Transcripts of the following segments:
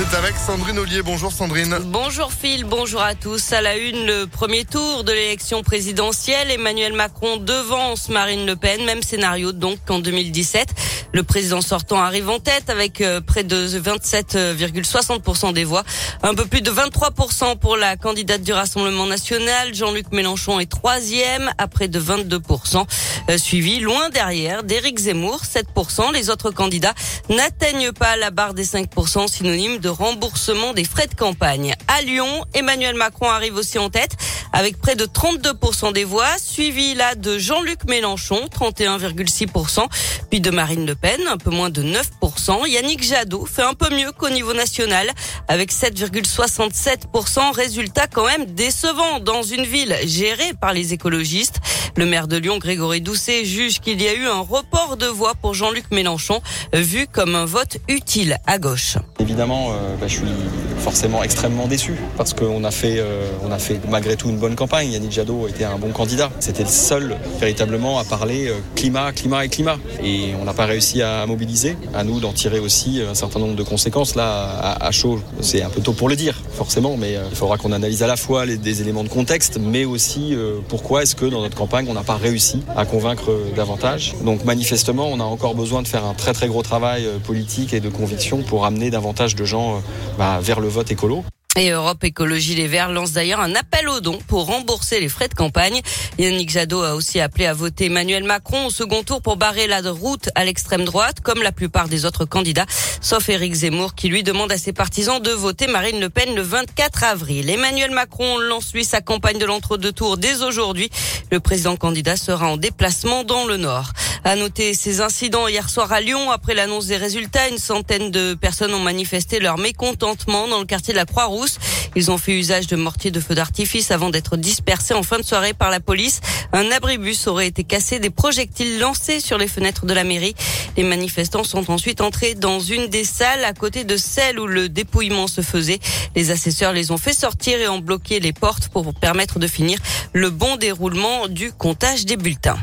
C'est avec Sandrine Ollier. Bonjour Sandrine. Bonjour Phil, bonjour à tous. À la une, le premier tour de l'élection présidentielle. Emmanuel Macron devance Marine Le Pen. Même scénario donc qu'en 2017. Le président sortant arrive en tête avec euh, près de 27,60% des voix. Un peu plus de 23% pour la candidate du Rassemblement national. Jean-Luc Mélenchon est troisième à près de 22%. Euh, suivi loin derrière d'Éric Zemmour, 7%. Les autres candidats n'atteignent pas la barre des 5% synonyme de remboursement des frais de campagne. À Lyon, Emmanuel Macron arrive aussi en tête avec près de 32% des voix, suivi là de Jean-Luc Mélenchon, 31,6%, puis de Marine Le Pen, un peu moins de 9%. Yannick Jadot fait un peu mieux qu'au niveau national, avec 7,67%. Résultat quand même décevant dans une ville gérée par les écologistes. Le maire de Lyon, Grégory Doucet, juge qu'il y a eu un report de voix pour Jean-Luc Mélenchon, vu comme un vote utile à gauche. Évidemment, euh, bah, je suis forcément extrêmement déçu parce qu'on a fait, euh, a fait malgré tout une bonne campagne. Yannick Jadot était un bon candidat. C'était le seul véritablement à parler euh, climat, climat et climat. Et on n'a pas réussi à mobiliser. À nous d'en tirer aussi un certain nombre de conséquences. Là, à, à chaud, c'est un peu tôt pour le dire, forcément, mais il faudra qu'on analyse à la fois les, des éléments de contexte, mais aussi pourquoi est-ce que dans notre campagne on n'a pas réussi à convaincre davantage. Donc manifestement, on a encore besoin de faire un très très gros travail politique et de conviction pour amener davantage de gens bah, vers le vote écolo. Et Europe Écologie Les Verts lance d'ailleurs un appel aux dons pour rembourser les frais de campagne. Yannick Jadot a aussi appelé à voter Emmanuel Macron au second tour pour barrer la route à l'extrême droite, comme la plupart des autres candidats, sauf Éric Zemmour qui lui demande à ses partisans de voter Marine Le Pen le 24 avril. Emmanuel Macron lance lui sa campagne de l'entre-deux tours dès aujourd'hui. Le président candidat sera en déplacement dans le Nord. À noter ces incidents hier soir à Lyon. Après l'annonce des résultats, une centaine de personnes ont manifesté leur mécontentement dans le quartier de la Croix-Rousse. Ils ont fait usage de mortiers de feu d'artifice avant d'être dispersés en fin de soirée par la police. Un abribus aurait été cassé, des projectiles lancés sur les fenêtres de la mairie. Les manifestants sont ensuite entrés dans une des salles à côté de celle où le dépouillement se faisait. Les assesseurs les ont fait sortir et ont bloqué les portes pour permettre de finir le bon déroulement du comptage des bulletins.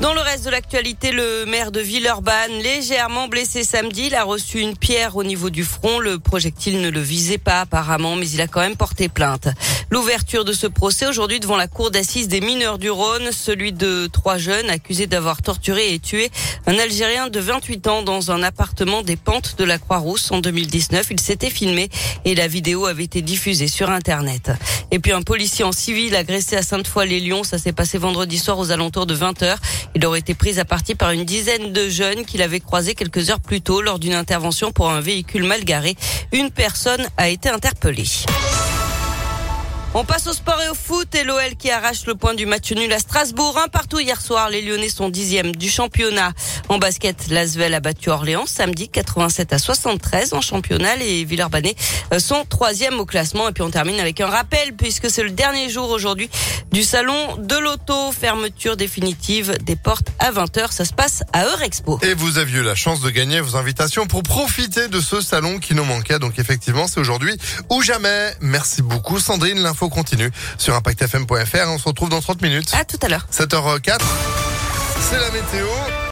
Dans le reste de l'actualité, le maire de Villeurbanne, légèrement blessé samedi, il a reçu une pierre au niveau du front. Le projectile ne le visait pas apparemment, mais il a quand même porté plainte. L'ouverture de ce procès aujourd'hui devant la cour d'assises des mineurs du Rhône, celui de trois jeunes accusés d'avoir torturé et tué un Algérien de 28 ans dans un appartement des pentes de la Croix-Rousse en 2019. Il s'était filmé et la vidéo avait été diffusée sur Internet. Et puis un policier en civil agressé à Sainte-Foy-les-Lyons, ça s'est passé vendredi soir aux alentours de 20 heures. Il aurait été pris à partie par une dizaine de jeunes qu'il avait croisés quelques heures plus tôt lors d'une intervention pour un véhicule mal garé. Une personne a été interpellée. On passe au sport et au foot et l'OL qui arrache le point du match nul à Strasbourg. Un partout hier soir, les Lyonnais sont dixièmes du championnat. En basket, l'Asvel a battu Orléans samedi 87 à 73 en championnat. Les Villeurbanais sont troisième au classement. Et puis on termine avec un rappel puisque c'est le dernier jour aujourd'hui du salon de l'auto. Fermeture définitive des portes à 20h. Ça se passe à Eurexpo. Et vous aviez eu la chance de gagner vos invitations pour profiter de ce salon qui nous manquait. Donc effectivement, c'est aujourd'hui ou jamais. Merci beaucoup Sandrine. L'info continue sur impactfm.fr. On se retrouve dans 30 minutes. À tout à l'heure. 7h04. C'est la météo.